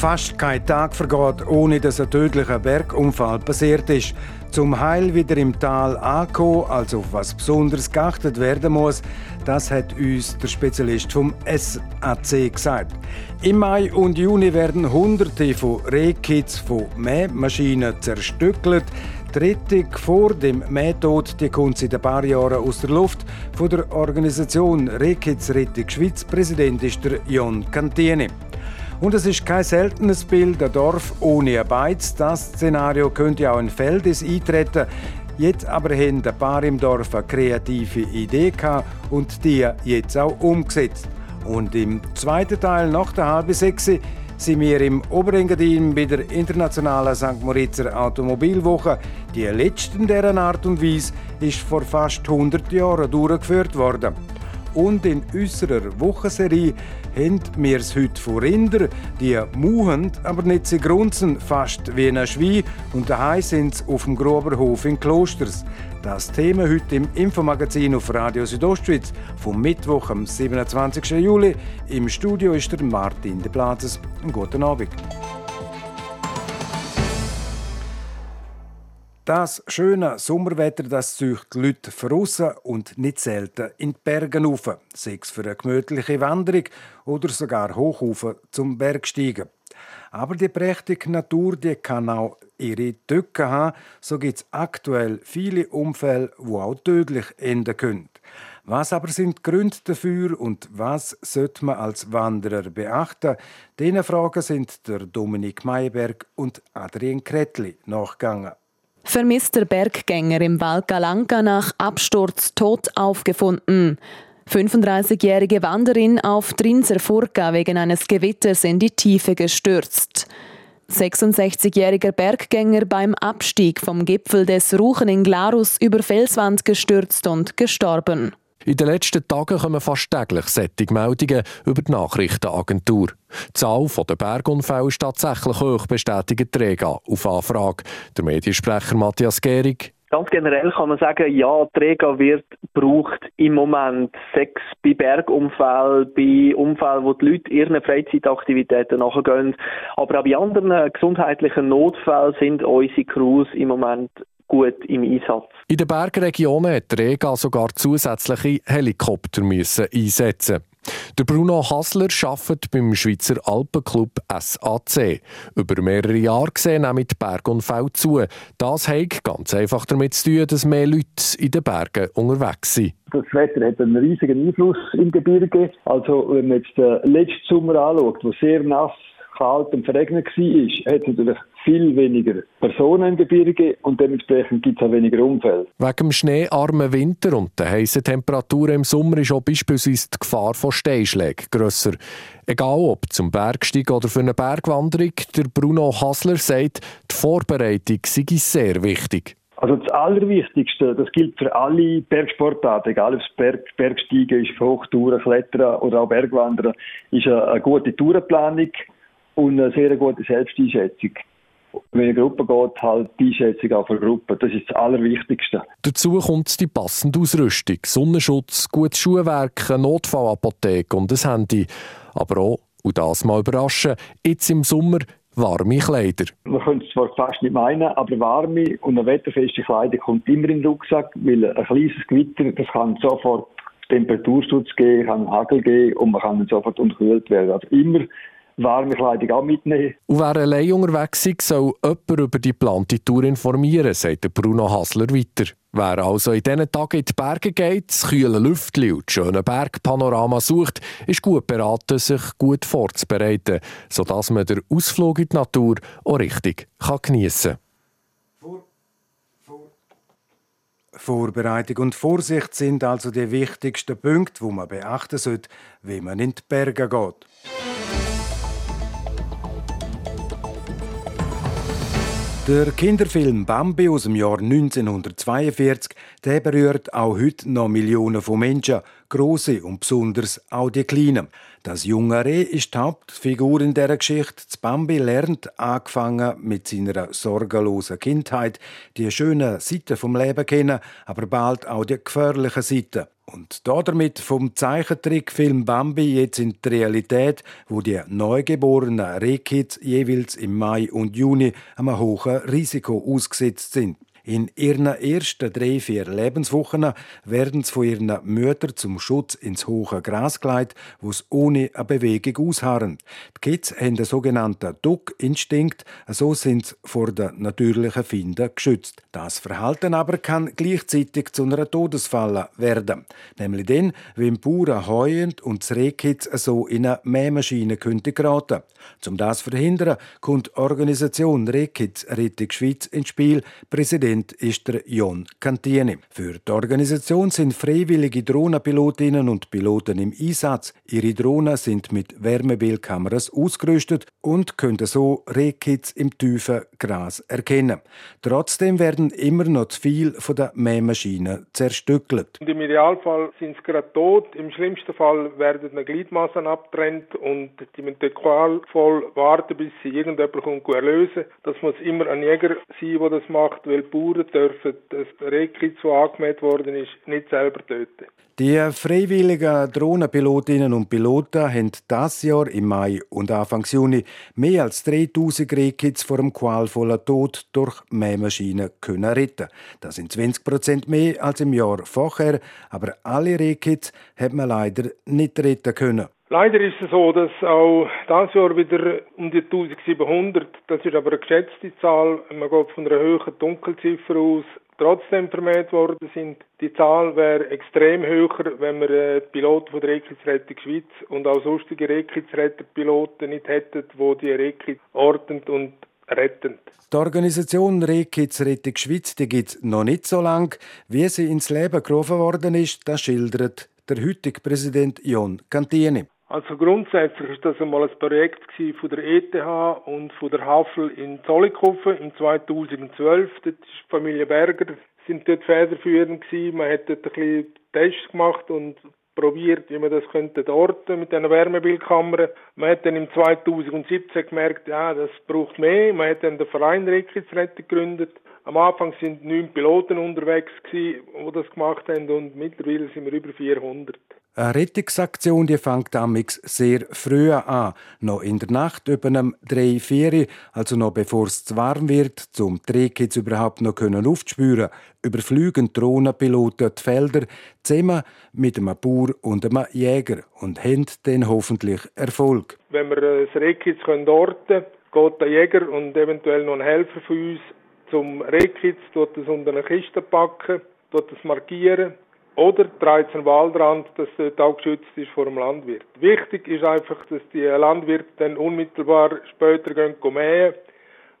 Fast kein Tag vergeht, ohne dass ein tödlicher Bergunfall passiert ist. Zum Heil wieder im Tal ankommen, also auf was Besonderes geachtet werden muss, das hat uns der Spezialist vom SAC gesagt. Im Mai und Juni werden Hunderte von Rehkits von Mähmaschinen zerstückelt. Rettung vor dem Mähtod die kommt seit ein paar Jahren aus der Luft. Von der Organisation Rehkits Rettung Schweiz Präsident ist der Jon Cantieni. Und es ist kein seltenes Bild, ein Dorf ohne Beiz. Das Szenario könnte auch in Feldes eintreten. Jetzt aber haben ein paar im Dorf eine kreative Idee gehabt und die jetzt auch umgesetzt. Und im zweiten Teil, nach der halben sechs, sind wir im Oberengadin bei der internationalen St. Moritzer Automobilwoche. Die letzte in dieser Art und Weise ist vor fast 100 Jahren durchgeführt worden. Und in unserer Wochenserie haben wir es heute von Rinder, die muhen, aber nicht sie grunzen, fast wie ein Schwein. Und daheim sind sie auf dem Groberhof in Klosters. Das Thema heute im Infomagazin auf Radio Südostschweiz vom Mittwoch, am 27. Juli. Im Studio ist der Martin de Platzes. Guten Abend. Das schöne Sommerwetter, das zieht die Leute voraus und nicht selten in die Berge rauf. Sei es für eine gemütliche Wanderung oder sogar hoch zum Bergsteigen. Aber die prächtige Natur die kann auch ihre Tücken haben. So gibt es aktuell viele Unfälle, die auch tödlich enden können. Was aber sind die Gründe dafür und was sollte man als Wanderer beachten? Diesen Fragen sind der Dominik Meyerberg und Adrian Kretli nachgegangen. Vermisster Berggänger im Val Calanca nach Absturz tot aufgefunden. 35-jährige Wanderin auf Trinser Furka wegen eines Gewitters in die Tiefe gestürzt. 66-jähriger Berggänger beim Abstieg vom Gipfel des Ruchen in Glarus über Felswand gestürzt und gestorben. In den letzten Tagen kommen fast täglich solche Meldungen über die Nachrichtenagentur. Die Zahl der Bergunfälle ist tatsächlich hoch, bestätigt Träger auf Anfrage. Der Mediensprecher Matthias Gehrig. Ganz generell kann man sagen, ja, Träger wird braucht im Moment sechs bei Bergunfällen, bei Unfällen, wo die Leute ihren Freizeitaktivitäten nachgehen. Aber auch bei anderen gesundheitlichen Notfällen sind unsere Crews im Moment gut im Einsatz. In den Bergregionen hat Rega sogar zusätzliche Helikopter müssen einsetzen. Der Bruno Hasler arbeitet beim Schweizer Alpenclub SAC. Über mehrere Jahre gesehen nehmen die Bergunfälle zu. Das hat ganz einfach damit zu tun, dass mehr Leute in den Bergen unterwegs sind. Das Wetter hat einen riesigen Einfluss im Gebirge. Also, wenn man jetzt den letzten Sommer anschaut, wo sehr nass kalt und verregnet war, hat es natürlich viel weniger Personen im Gebirge und dementsprechend gibt es auch weniger Unfälle. Wegen dem schneearmen Winter und der heißen Temperaturen im Sommer ist auch beispielsweise die Gefahr von Steinschlägen grösser. Egal ob zum Bergstieg oder für eine Bergwanderung, der Bruno Hasler sagt, die Vorbereitung sei sehr wichtig. Also das Allerwichtigste, das gilt für alle Bergsportarten, egal ob es Berg, Bergsteigen ist, Hochtouren, Klettern oder auch Bergwandern, ist eine, eine gute Tourenplanung und eine sehr gute Selbsteinschätzung. Wenn eine Gruppe geht, halt die Einschätzung auch für Gruppe. Das ist das Allerwichtigste. Dazu kommt die passende Ausrüstung. Sonnenschutz, gutes Schuhwerk, eine Notfallapotheke und ein Handy. Aber auch, und das mal überraschen, jetzt im Sommer warme Kleider. Man könnte es zwar fast nicht meinen, aber warme und eine wetterfeste Kleidung kommt immer in den Rucksack, weil ein kleines Gewitter, das kann sofort Temperaturschutz geben, kann Hagel geben und man kann sofort unterkühlt werden. Also immer warme Kleidung auch mitnehmen. Und wer allein unterwegs ist, soll jemand über die geplante Tour informieren, sagt Bruno Hasler weiter. Wer also in diesen Tagen in die Berge geht, das kühle Lüftchen und das schöne Bergpanorama sucht, ist gut beraten, sich gut vorzubereiten, sodass man den Ausflug in die Natur auch richtig geniessen kann. Vorbereitung und Vorsicht sind also die wichtigsten Punkte, die man beachten sollte, wenn man in die Berge geht. Der Kinderfilm Bambi aus dem Jahr 1942 der berührt auch heute noch Millionen von Menschen, große und besonders auch die kleinen. Das junge Reh ist die Hauptfigur in der Geschichte. Das Bambi lernt, angefangen mit seiner sorgenlosen Kindheit, die schönen Seiten vom Leben kennen, aber bald auch die gefährlichen Seiten. Und damit vom Zeichentrickfilm Bambi jetzt in die Realität, wo die neugeborenen Rehkids jeweils im Mai und Juni einem hohen Risiko ausgesetzt sind. In ihren ersten drei, vier Lebenswochen werden sie von ihren Müttern zum Schutz ins hohe Gras geleitet, wo sie ohne eine Bewegung ausharren. Die Kids haben den sogenannten Duck-Instinkt, so sind sie vor den natürlichen Finden geschützt. Das Verhalten aber kann gleichzeitig zu einer Todesfalle werden. Nämlich dann, wenn Bauern heuen und das Rehkitz so in eine Mähmaschine könnte geraten. Um das zu verhindern, kommt die Organisation Rehkitz Rettung Schweiz ins Spiel. Präsident Präsident ist der Jon Cantieni. Für die Organisation sind freiwillige Drohnenpilotinnen und Piloten im Einsatz. Ihre Drohnen sind mit Wärmebildkameras ausgerüstet und können so Rehkits im tiefen Gras erkennen. Trotzdem werden immer noch zu viel von den Mähmaschinen zerstückelt. Im Idealfall sind sie gerade tot. Im schlimmsten Fall werden eine Gliedmassen abtrennt und die müssen qualvoll warten, bis sie irgendjemand erlösen. Das muss immer ein Jäger sein, der das macht, weil Bauern dürfen das Rehkitz, das angemäht worden ist, nicht selber töten. Die freiwilligen Drohnenpilotinnen und Piloten haben das Jahr im Mai und Anfang Juni mehr als 3000 Rehkitz vor dem qualvollen Tod durch Mähmaschinen können retten. Das sind 20 Prozent mehr als im Jahr vorher, aber alle Rehkitz hat man leider nicht retten können. Leider ist es so, dass auch dieses Jahr wieder um die 1700, das ist aber eine geschätzte Zahl, man geht von einer höheren Dunkelziffer aus, trotzdem vermehrt worden sind. Die Zahl wäre extrem höher, wenn wir äh, Piloten von der Rekitzrettung Schweiz und auch sonstige Rekitzretterpiloten nicht hätten, wo die Rekitz ortend und rettend. Die Organisation Rekitz Rettung Schweiz gibt es noch nicht so lange. Wie sie ins Leben gerufen worden ist, das schildert der heutige Präsident Jon Cantieni. Also grundsätzlich ist das einmal ein Projekt von der ETH und von der Havel in Zollikofen im 2012. Dort ist die Familie Berger sind dort federführend gewesen. Man hat dort ein bisschen Tests gemacht und probiert, wie man das könnte orten mit einer Wärmebildkamera. Man hat dann im 2017 gemerkt, ja, das braucht mehr. Man hat dann den Verein Rettungsretter gegründet. Am Anfang sind neun Piloten unterwegs gewesen, die das gemacht haben und mittlerweile sind wir über 400. Eine Rettungsaktion die fängt amix sehr früh an, noch in der Nacht über einem drei vier, also noch bevor es zu warm wird, zum Drehkitz überhaupt noch können aufzuspüren, überflügen Drohnenpiloten die Felder zusammen mit einem Bauer und einem Jäger und haben dann hoffentlich Erfolg. Wenn wir das Rehkitz orten können, geht der Jäger und eventuell noch ein Helfer von uns zum Rehkitz, dort es unter eine Kiste packen, dort es markieren oder trägt einen Waldrand, dass dort auch geschützt ist vor dem Landwirt. Wichtig ist einfach, dass die Landwirte dann unmittelbar später gehen mähen,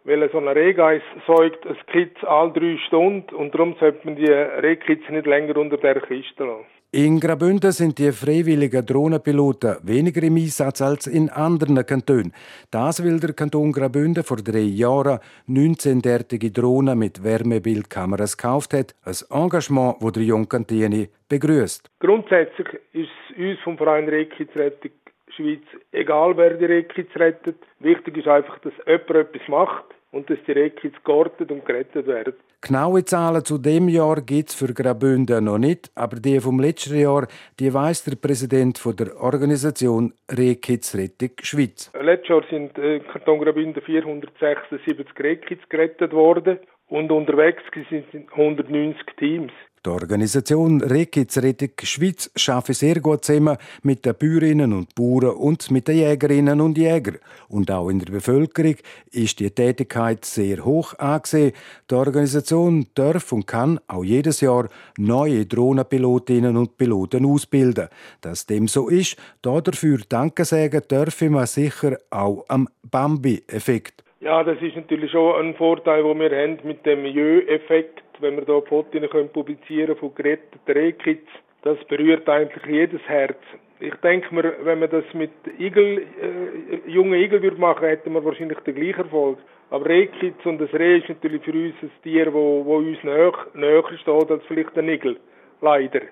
weil so ein Rehgeiss säugt ein Kitz alle drei Stunden und darum sollte man die Rehkitz nicht länger unter der Kiste lassen. In Graubünden sind die freiwilligen Drohnenpiloten weniger im Einsatz als in anderen Kantonen. Das will der Kanton Graubünden vor drei Jahren 19 derartige Drohnen mit Wärmebildkameras gekauft hat. Ein Engagement, das der Jungkantini begrüßt. Grundsätzlich ist es uns vom Verein Rekitzrettung Schweiz egal, wer die Rekiz rettet. Wichtig ist einfach, dass jemand etwas macht und dass die Rekids geortet und gerettet werden. Genaue Zahlen zu dem Jahr gibt es für Graubünden noch nicht, aber die vom letzten Jahr, die weiss der Präsident von der Organisation Rehkids Rettung Schweiz. Letztes Jahr sind im äh, Kanton Graubünden 476 Rehkids gerettet worden und unterwegs sind 190 Teams. Die Organisation Rekiz Rettung Schweiz arbeitet sehr gut zusammen mit den Bäuerinnen und Bauern und mit den Jägerinnen und Jägern. Und auch in der Bevölkerung ist die Tätigkeit sehr hoch angesehen. Die Organisation darf und kann auch jedes Jahr neue Drohnenpilotinnen und Piloten ausbilden. Dass dem so ist, dafür Danke sagen dürfen wir sicher auch am Bambi-Effekt. Ja, das ist natürlich schon ein Vorteil, den wir haben mit dem Jö-Effekt wenn wir da Fotos können publizieren von geretteten Rehkitz, das berührt eigentlich jedes Herz. Ich denke mir, wenn man das mit Igel, äh, jungen Igel würde machen, hätten wir wahrscheinlich den gleichen Erfolg. Aber Rehkitz und das Reh ist natürlich für uns ein Tier, wo, wo uns näher, näher steht als vielleicht ein Igel. Leider.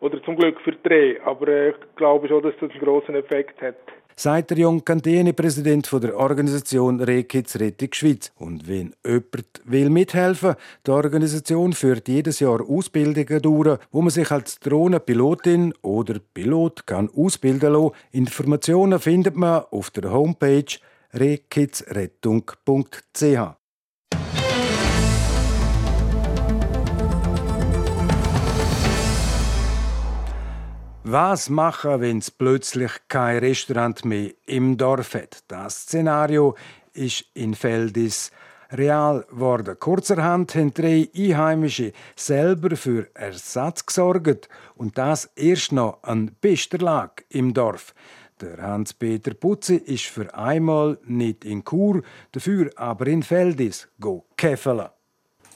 Oder zum Glück für Dreh. Aber äh, ich glaube schon, dass das einen großen Effekt hat sagt der Jon Canteni, Präsident der Organisation Rehkids Rettung Schweiz. Und wenn jemand will mithelfen, die Organisation führt jedes Jahr Ausbildungen durch, wo man sich als Drohnenpilotin oder Pilot kann ausbilden lassen. Informationen findet man auf der Homepage rehkidsrettung.ch. Was machen, wenn es plötzlich kein Restaurant mehr im Dorf hat? Das Szenario ist in Feldis real geworden. Kurzerhand haben drei Einheimische selber für Ersatz gesorgt und das erst noch an bester Lage im Dorf. Der Hans-Peter Putzi ist für einmal nicht in Chur, dafür aber in Feldis go käfeln.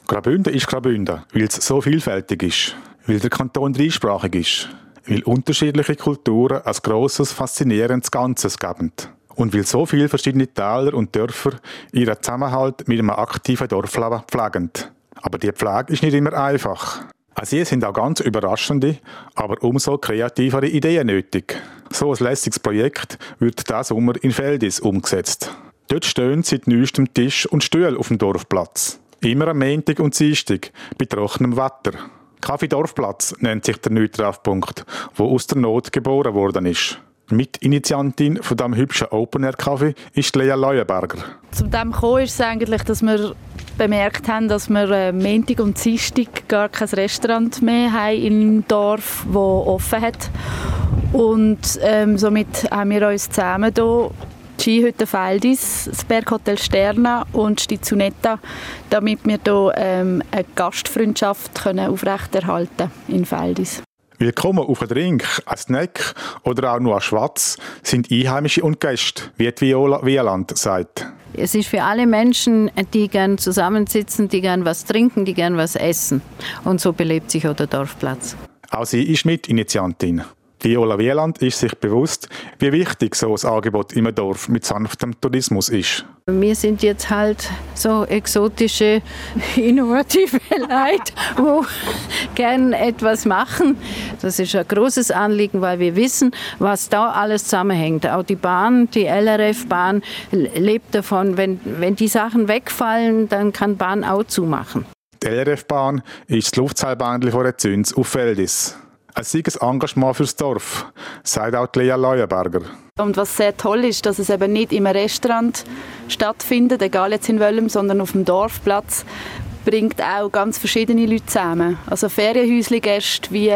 Graubünden ist Graubünden, weil es so vielfältig ist, weil der Kanton dreisprachig ist weil unterschiedliche Kulturen als grosses, faszinierendes Ganzes geben. Und weil so viele verschiedene Täler und Dörfer ihren Zusammenhalt mit einem aktiven Dorfleben pflegen. Aber die Pflege ist nicht immer einfach. Auch sie sind auch ganz überraschende, aber umso kreativere Ideen nötig. So ein lässiges Projekt wird diesen Sommer in Feldis umgesetzt. Dort stehen seit neuestem Tisch und Stühle auf dem Dorfplatz. Immer am Montag und Dienstag, bei trockenem Wetter. Kaffee Dorfplatz nennt sich der neue Treffpunkt, wo aus der Not geboren worden ist. Mitinitiantin von diesem hübschen Open-Air-Kaffee ist Lea Leuenberger. Zu dem gekommen ist es eigentlich, dass wir bemerkt haben, dass wir äh, Montag und Dienstag gar kein Restaurant mehr haben im Dorf, das offen hat. Und ähm, somit haben wir uns zusammen hier Skihütte Feldis, das Berghotel Sterna und die Zunetta, damit wir hier ähm, eine Gastfreundschaft können aufrechterhalten in Feldis. Willkommen auf einen Drink, ein Snack oder auch nur ein Schwatz sind Einheimische und Gäste, wie die Viola Wieland sagt. Es ist für alle Menschen, die gern zusammensitzen, die gern was trinken, die gern was essen. Und so belebt sich auch der Dorfplatz. Auch sie ist Mitinitiantin. Viola Wieland ist sich bewusst, wie wichtig so ein Angebot im Dorf mit sanftem Tourismus ist. Wir sind jetzt halt so exotische, innovative Leute, die gerne etwas machen. Das ist ein großes Anliegen, weil wir wissen, was da alles zusammenhängt. Auch die Bahn, die LRF-Bahn lebt davon, wenn, wenn die Sachen wegfallen, dann kann Bahn auch zumachen. Die LRF-Bahn ist das Luftseilbahn von Rezüns auf Feldis. Ein siges Engagement fürs Dorf, sagt auch Lea Leuenberger. Und was sehr toll ist, dass es eben nicht im Restaurant stattfindet, egal jetzt in welchem, sondern auf dem Dorfplatz, bringt auch ganz verschiedene Leute zusammen. Also Ferienhäusli-Gäste wie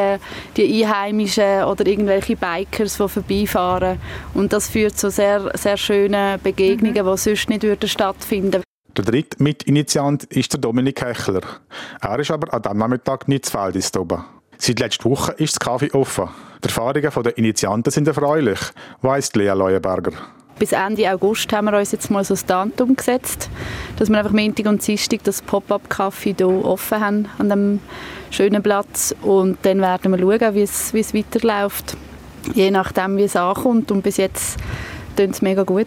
die Einheimischen oder irgendwelche Bikers, die vorbeifahren. Und das führt zu sehr, sehr schönen Begegnungen, mhm. die sonst nicht würden stattfinden der dritte Mitinitiant ist der Dominik Hechler. Er ist aber an diesem Nachmittag nicht zu Feldis oben. Seit letzter Woche ist das Kaffee offen. Die Erfahrungen der Initianten sind erfreulich, weiss Lea Leuenberger. Bis Ende August haben wir uns jetzt mal so ein Datum gesetzt, dass wir einfach Montag und Dienstag das Pop-up-Kaffee hier offen haben, an dem schönen Platz. Und dann werden wir schauen, wie es, wie es weiterläuft. Je nachdem, wie es ankommt. Und bis jetzt tut es mega gut.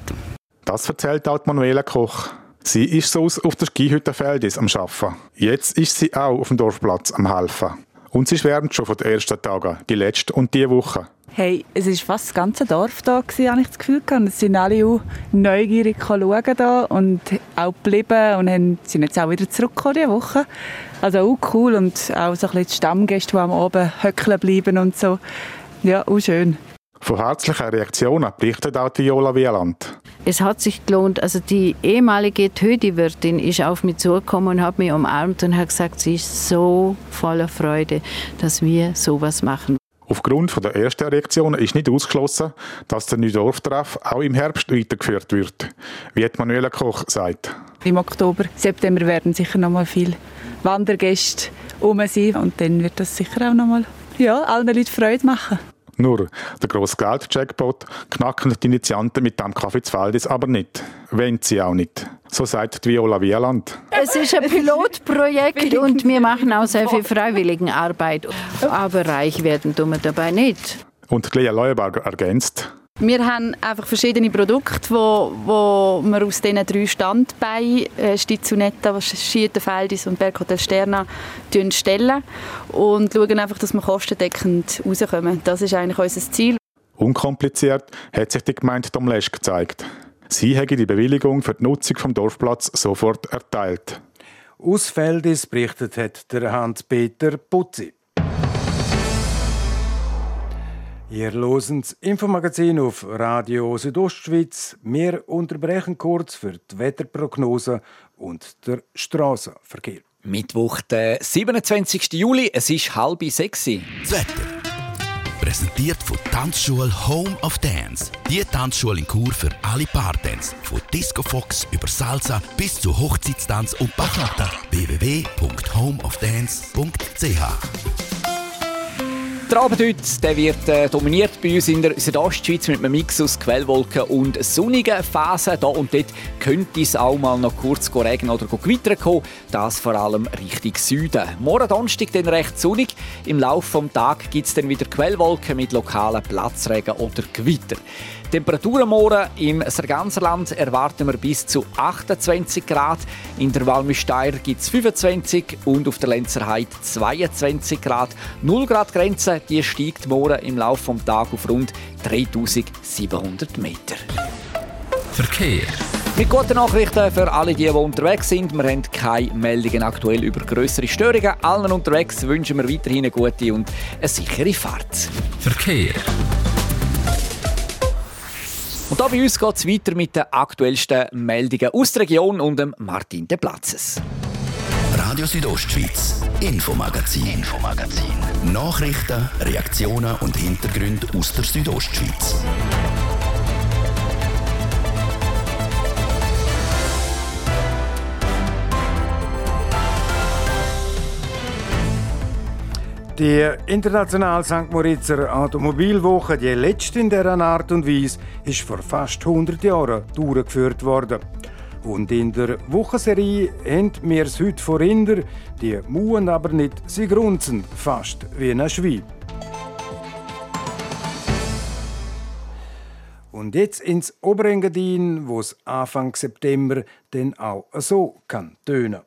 Das erzählt auch Manuela Koch. Sie ist so auf der Skihütte Feldis am Arbeiten. Jetzt ist sie auch auf dem Dorfplatz am Helfen. Und sie schwärmt schon von den ersten Tagen, die letzte und die Woche. Hey, es war fast das ganze Dorf da, gewesen, habe ich das Gefühl. Gehabt. Es sind alle auch neugierig schauen da und auch geblieben und haben, sind jetzt auch wieder zurückgekommen diese Woche. Also auch cool und auch so ein bisschen die Stammgäste, die am Abend höckeln bleiben und so. Ja, auch schön. Von herzlichen Reaktionen berichtet auch Viola Wieland. Es hat sich gelohnt. Also die ehemalige Tödi-Wirtin ist auf mich zugekommen und hat mich umarmt und hat gesagt, sie ist so voller Freude, dass wir sowas machen. Aufgrund der ersten Reaktionen ist nicht ausgeschlossen, dass der neue Dorftreff auch im Herbst weitergeführt wird, wie Manuela Koch sagt. Im Oktober, September werden sicher noch mal viele Wandergäste um sein und dann wird das sicher auch noch mal ja, allen Leuten Freude machen. Nur, der grosse Geld-Jackpot knacken die Initianten mit dem Kaffee zu Feldis aber nicht. Wenn sie auch nicht. So sagt Viola Wieland. Es ist ein Pilotprojekt und wir machen auch sehr viel Freiwilligenarbeit. Aber reich werden tun wir dabei nicht. Und Lea Leuenberger ergänzt, Wir haben einfach verschiedene Produkte, wo, wo wir aus diesen drei Standbeinen, äh, Stizunetta, Schietenfeldis und Berghotel Sterna, stellen und schauen einfach, dass wir kostendeckend rauskommen. Das ist eigentlich unser Ziel. Unkompliziert hat sich die Gemeinde Domlesch gezeigt. Sie haben die Bewilligung für die Nutzung vom Dorfplatz sofort erteilt. Aus Feldis berichtet hat der Hans-Peter Putzi. Ihr losen das Infomagazin auf Radio Südostschweiz. Wir unterbrechen kurz für die Wetterprognose und der Straßenverkehr. Mittwoch, der 27. Juli, es ist halb sechs. Das Wetter. Präsentiert von Tanzschule Home of Dance. Die Tanzschule in Kur für alle Partens. Von Disco Fox über Salsa bis zu Hochzeitstanz und Bachata. www.homeofdance.ch der Abend heute der wird äh, dominiert bei uns in der Südostschweiz mit einem Mix aus Quellwolken und sonnigen Phasen. Da und dort könnte es auch mal noch kurz regnen oder gewittern kommen. Das vor allem Richtung Süden. Morgen Donnerstag dann recht sonnig. Im Laufe des Tages gibt es dann wieder Quellwolken mit lokalen Platzregen oder Gewitter. Temperaturen morgen im Sarganserland erwarten wir bis zu 28 Grad. In der Walmüsteier gibt es 25 und auf der Lenzerheide 22 Grad. 0 Grad Grenze die steigt morgen im Laufe des Tages auf rund 3700 Meter. Verkehr. Mit guten Nachrichten für alle, die, die unterwegs sind. Wir haben keine Meldungen aktuell über größere Störungen. Allen unterwegs wünschen wir weiterhin eine gute und eine sichere Fahrt. Verkehr. Und da bei uns geht es weiter mit den aktuellsten Meldungen aus der Region und dem Martin de Platzes. Radio Südostschweiz, Infomagazin, Infomagazin. Nachrichten, Reaktionen und Hintergründe aus der Südostschweiz. Die internationale St. Moritzer Automobilwoche, die letzte in dieser Art und Weise, ist vor fast 100 Jahren durchgeführt worden. Und in der Wochenserie haben wir es heute vor Inder, die muhen aber nicht, sie grunzen fast wie ein Schwein. Und jetzt ins Oberengadin, wo es Anfang September dann auch so kann tönen.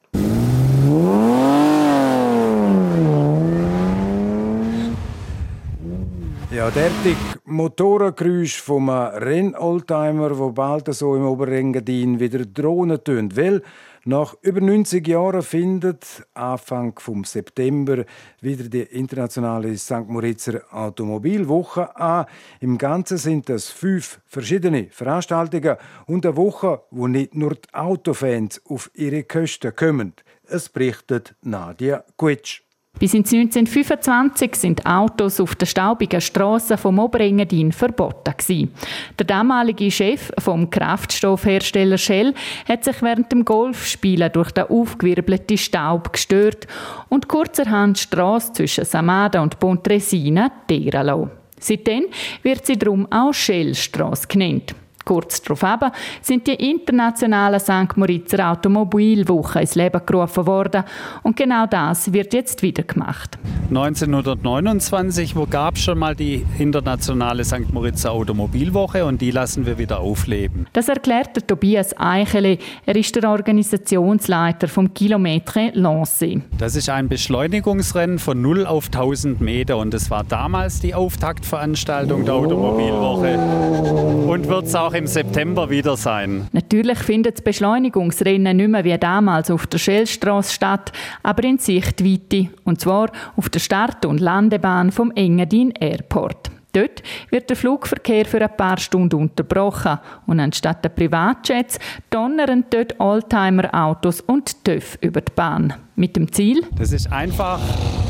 Ja, derartig Motorengeräusch vom Rennoldtimer, wo bald so im Oberengadin wieder Drohnen tönt. Weil nach über 90 Jahren findet Anfang vom September wieder die internationale St. Moritzer Automobilwoche an. Im Ganzen sind es fünf verschiedene Veranstaltungen und eine Woche, wo nicht nur die Autofans auf ihre Kosten kommen. Es berichtet Nadia Quitsch. Bis ins 1925 sind Autos auf der staubigen Straße vom Oberengadin verboten gewesen. Der damalige Chef vom Kraftstoffhersteller Shell hat sich während dem Golfspielen durch den aufgewirbelten Staub gestört und kurzerhand die Straße zwischen Samada und Pontresina teeren lassen. Seitdem wird sie darum auch Shellstraße genannt. Kurz darauf sind die internationalen St. Moritzer Automobilwochen ins Leben gerufen worden und genau das wird jetzt wieder gemacht. 1929 gab es schon mal die internationale St. Moritzer Automobilwoche und die lassen wir wieder aufleben. Das erklärt der Tobias Eichele. Er ist der Organisationsleiter vom Kilometre Lancé. Das ist ein Beschleunigungsrennen von 0 auf 1000 Meter und das war damals die Auftaktveranstaltung der Automobilwoche und wird es auch im September wieder sein. Natürlich findet das Beschleunigungsrennen nicht mehr wie damals auf der Schellstraße statt, aber in Sichtweite. Und zwar auf der Start- und Landebahn vom Engadin Airport. Dort wird der Flugverkehr für ein paar Stunden unterbrochen und anstatt der Privatjets donnern dort Oldtimer-Autos und TÜV über die Bahn. Mit dem Ziel? Das ist einfach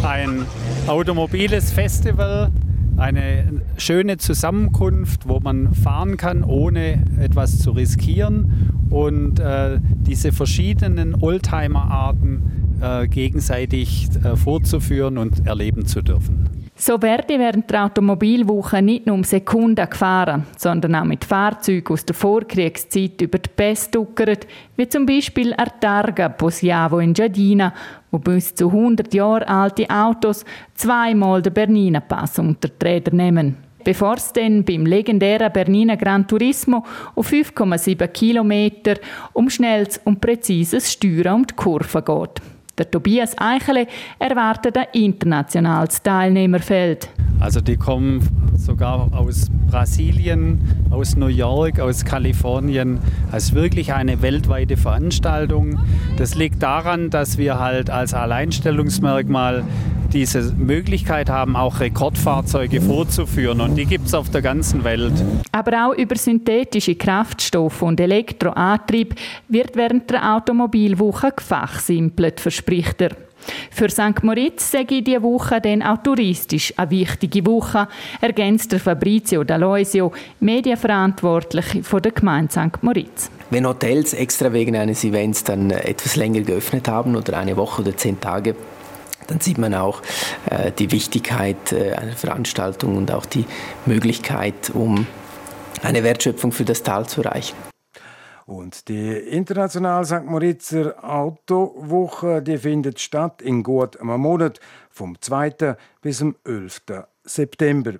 ein automobiles Festival eine schöne Zusammenkunft, wo man fahren kann, ohne etwas zu riskieren und äh, diese verschiedenen Oldtimer-Arten äh, gegenseitig äh, vorzuführen und erleben zu dürfen. So werde während der Automobilwoche nicht nur um Sekunden gefahren, sondern auch mit Fahrzeugen aus der Vorkriegszeit über die Pässe duckert, wie zum Beispiel Artarga Posiavo in Giardina, wo bis zu 100 Jahre alte Autos zweimal den Bernina Pass unter die Räder nehmen. bevor es dann beim legendären Bernina Gran Turismo auf 5,7 Kilometer um schnelles und präzises Steuern um die Kurve geht. Der Tobias Eichele erwartet ein internationales Teilnehmerfeld. Also die kommen sogar aus Brasilien, aus New York, aus Kalifornien. Es ist wirklich eine weltweite Veranstaltung. Das liegt daran, dass wir halt als Alleinstellungsmerkmal diese Möglichkeit haben, auch Rekordfahrzeuge vorzuführen. Und die gibt es auf der ganzen Welt. Aber auch über synthetische Kraftstoffe und Elektroantrieb wird während der Automobilwoche gefachsimpelt, verspricht er. Für St. Moritz sage ich diese Woche dann auch touristisch eine wichtige Woche, ergänzt der Fabrizio D'Aloisio, Medienverantwortliche von der Gemeinde St. Moritz. Wenn Hotels extra wegen eines Events dann etwas länger geöffnet haben oder eine Woche oder zehn Tage, dann sieht man auch äh, die Wichtigkeit äh, einer Veranstaltung und auch die Möglichkeit, um eine Wertschöpfung für das Tal zu erreichen. Und die internationale St. Moritzer Autowoche die findet statt in gut einem Monat, vom 2. bis zum 11. September.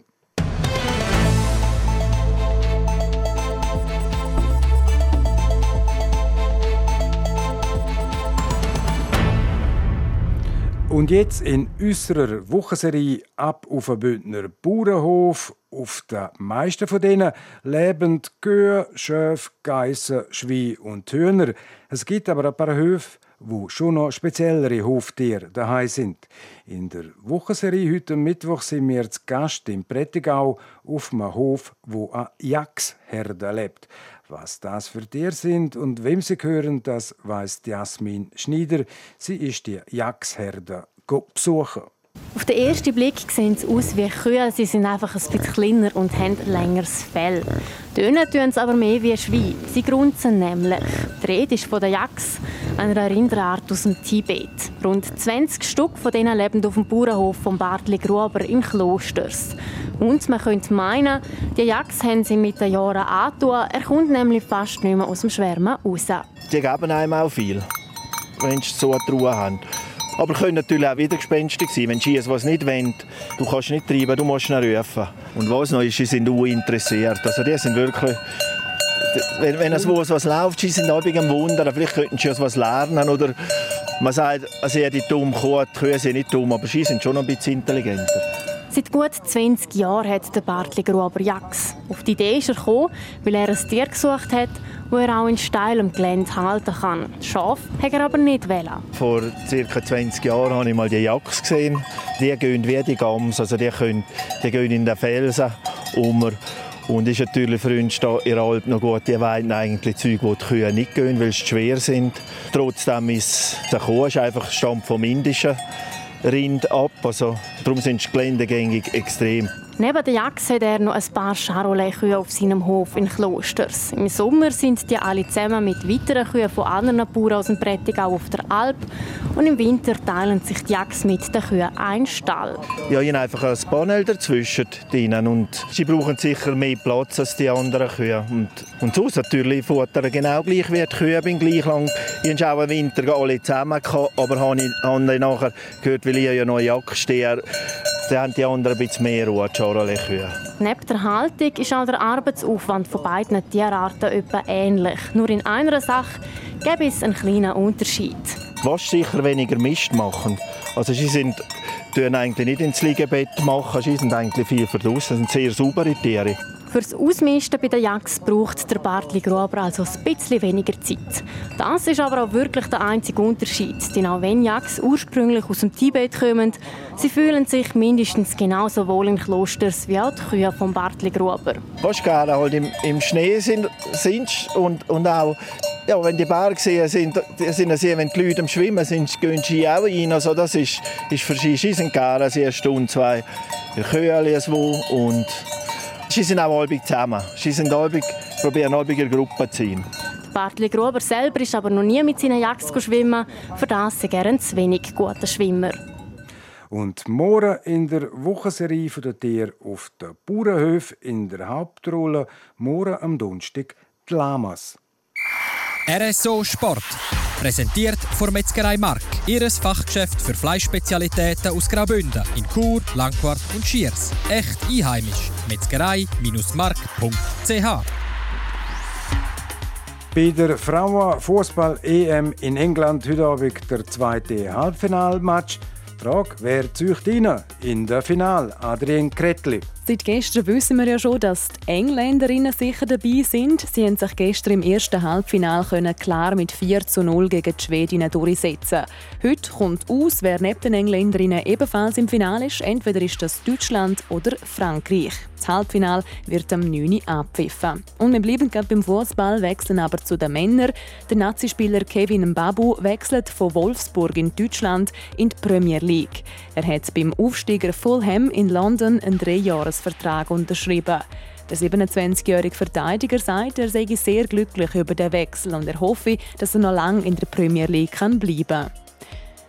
Und jetzt in unserer Wochenserie ab auf den Bündner Bauernhof. Auf den meisten von denen leben Kühe, Schöfe, Geissen, Schweine und Hühner. Es gibt aber ein paar Höfe, wo schon noch speziellere Hoftiere daheim sind. In der Wochenserie heute Mittwoch sind wir zu Gast im Prättigau auf einem Hof, wo eine Jachsherde lebt. Was das für Tiere sind und wem sie gehören, das weiß Jasmin Schneider. Sie ist die Jagdherde besuchen. Auf den ersten Blick sehen sie aus wie Kühe, sie sind einfach ein bisschen kleiner und haben längeres Fell. Tönen tun sie aber mehr wie Schweine. Sie grunzen nämlich. Die Rede ist von der Yaks, einer Rinderart aus dem Tibet. Rund 20 Stück von denen leben auf dem Bauernhof von Bartli Gruber in Klosters. Und man könnte meinen, die Yaks haben sie mit den Jahren angetan. Er kommt nämlich fast nicht mehr aus dem Schwärmen raus. Die geben einem auch viel, wenn sie so eine Ruhe haben. Aber können natürlich auch wieder gespenstig sein. Wenn sie was nicht wollen, du kannst nicht treiben, du musst ihn rufen. Und was noch ist, sie sind uninteressiert. Also die sind wirklich... Wenn, wenn es was, was läuft, sie sind häufig am Wundern. Vielleicht könnten sie was lernen oder man sagt, also die dumm Kuh, die Kühe sind nicht dumm, aber sie sind schon ein bisschen intelligenter. Seit gut 20 Jahren hat der Bartli Gruber Jacks. Auf die Idee ist er gekommen, weil er ein Tier gesucht hat, wo er auch in steilem Gelände halten kann. Schaf hat er aber nicht wählen. Vor ca. 20 Jahren habe ich mal die Jacks gesehen. Die gehen wie die Gams, also die, können, die gehen in den Felsen um. Und ist natürlich für uns da in der Alp noch gut, die weiden eigentlich Zeug, wo die Kühe nicht gehen, weil sie schwer sind. Trotzdem ist der Kuh einfach stammt vom Indischen Rind ab. Also, darum sind die Geländegängig extrem. Neben der Jagd hat er noch ein paar Charolais-Kühe auf seinem Hof in Klosters. Im Sommer sind die alle zusammen mit weiteren Kühen von anderen Bauern aus dem Prättigau auf der Alp. Und im Winter teilen sich die Jagds mit den Kühen einen Stall. Ja, ich habe einfach ein Panel dazwischen drinnen und sie brauchen sicher mehr Platz als die anderen Kühe. Und, und sonst natürlich futtern genau gleich wie die Kühe, bin gleich lang. Ich habe auch im Winter alle zusammen gehabt, aber habe ich, habe nachher gehört, weil ich ja noch Jagd stehe, dann haben die anderen ein bisschen mehr Ruhe, die Charolais-Kühe. Neben der Haltung ist auch der Arbeitsaufwand von beiden Tierarten etwa ähnlich. Nur in einer Sache gibt es einen kleinen Unterschied. Was sicher weniger Mist machen. Also sie sind tun eigentlich nicht ins Liegebett machen, sie sind eigentlich viel verdraussen, sind sehr saubere Tiere. Fürs Ausmisten bei der Jagd braucht der Bartli Gruber also ein bisschen weniger Zeit. Das ist aber auch wirklich der einzige Unterschied, denn auch wenn Jagds ursprünglich aus dem Tibet kommen, sie fühlen sich mindestens genauso wohl in Klosters wie auch die Kühe vom Bartli Gruber. Gerne halt im, im Schnee sind, sind und, und auch ja, wenn die Berge sehen, sind, sind sie, wenn die Leute am Schwimmen sind, gehen sie auch rein. Also das ist, ist für sie, sie eine Stunde, zwei Kühe und Sie sind auch häufig zusammen. Sie sind häufig, probieren in Gruppe zu sein. Bartli Gruber selber ist aber noch nie mit seinen Jacks schwimmen. Für das ist er ein zu wenig guter Schwimmer. Und morgen in der Wochenserie der Tiere auf den Bauernhöfen in der Hauptrolle, morgen am Donnerstag die Lamas. RSO Sport. Präsentiert von Metzgerei Mark. Ihres Fachgeschäft für Fleischspezialitäten aus Graubünden in Chur, Langquart und Schiers. Echt einheimisch. Metzgerei-mark.ch bei der Frauenfußball-EM in England heute Abend der zweite Halbfinalmatch. Frage, wer zieht rein in der Final? Adrien Kretli. Seit gestern wissen wir ja schon, dass die Engländerinnen sicher dabei sind. Sie haben sich gestern im ersten Halbfinale klar mit 4 zu 0 gegen die Schwedinnen durchsetzen. Heute kommt aus, wer neben den Engländerinnen ebenfalls im Finale ist. Entweder ist das Deutschland oder Frankreich. Das Halbfinale wird am 9. Uhr abpfiffen. Und wir bleiben gerade beim Fußball, wechseln aber zu den Männern. Der Nazispieler Kevin Mbabu wechselt von Wolfsburg in Deutschland in die Premier League. Er hat beim Aufsteiger Fulham in London einen Dreijahresvertrag unterschrieben. Der 27-jährige Verteidiger sagt, er sei sehr glücklich über den Wechsel und er hoffe, dass er noch lange in der Premier League bleiben kann.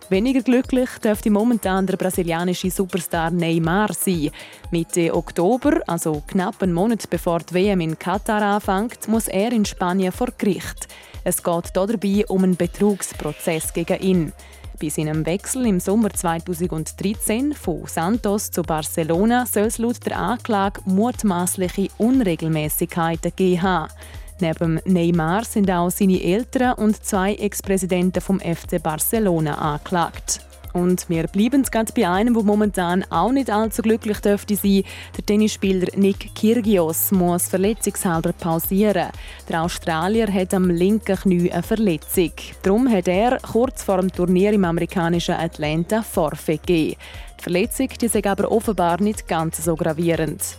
Weniger glücklich dürfte momentan der brasilianische Superstar Neymar sein. Mitte Oktober, also knapp einen Monat bevor die WM in Katar anfängt, muss er in Spanien vor Gericht. Es geht dabei um einen Betrugsprozess gegen ihn. Bei seinem Wechsel im Sommer 2013 von Santos zu Barcelona soll es laut der Anklage mutmaßliche Unregelmäßigkeiten gegeben haben. Neben Neymar sind auch seine Eltern und zwei Ex-Präsidenten vom FC Barcelona angeklagt. Und wir bleiben gerade bei einem, der momentan auch nicht allzu glücklich dürfte sein. Der Tennisspieler Nick Kyrgios muss verletzungshalber pausieren. Der Australier hat am linken Knie eine Verletzung. Darum hat er kurz vor dem Turnier im amerikanischen Atlanta Forfait gegeben. Die Verletzung die ist aber offenbar nicht ganz so gravierend.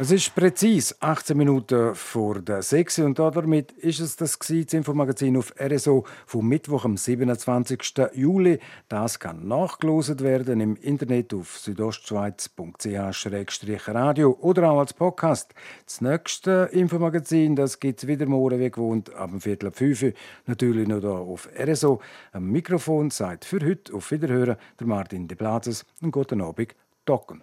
es ist präzise 18 Minuten vor der 6 und damit ist es das Infomagazin auf RSO vom Mittwoch, am 27. Juli. Das kann nachgelost werden im Internet auf südostschweiz.ch-radio oder auch als Podcast. Das nächste Infomagazin, das gibt es wieder morgen wie gewohnt ab dem Viertel ab 5 Natürlich noch hier auf RSO. Am Mikrofon sagt für heute auf Wiederhören der Martin De Plazes und guten Abend, Docken.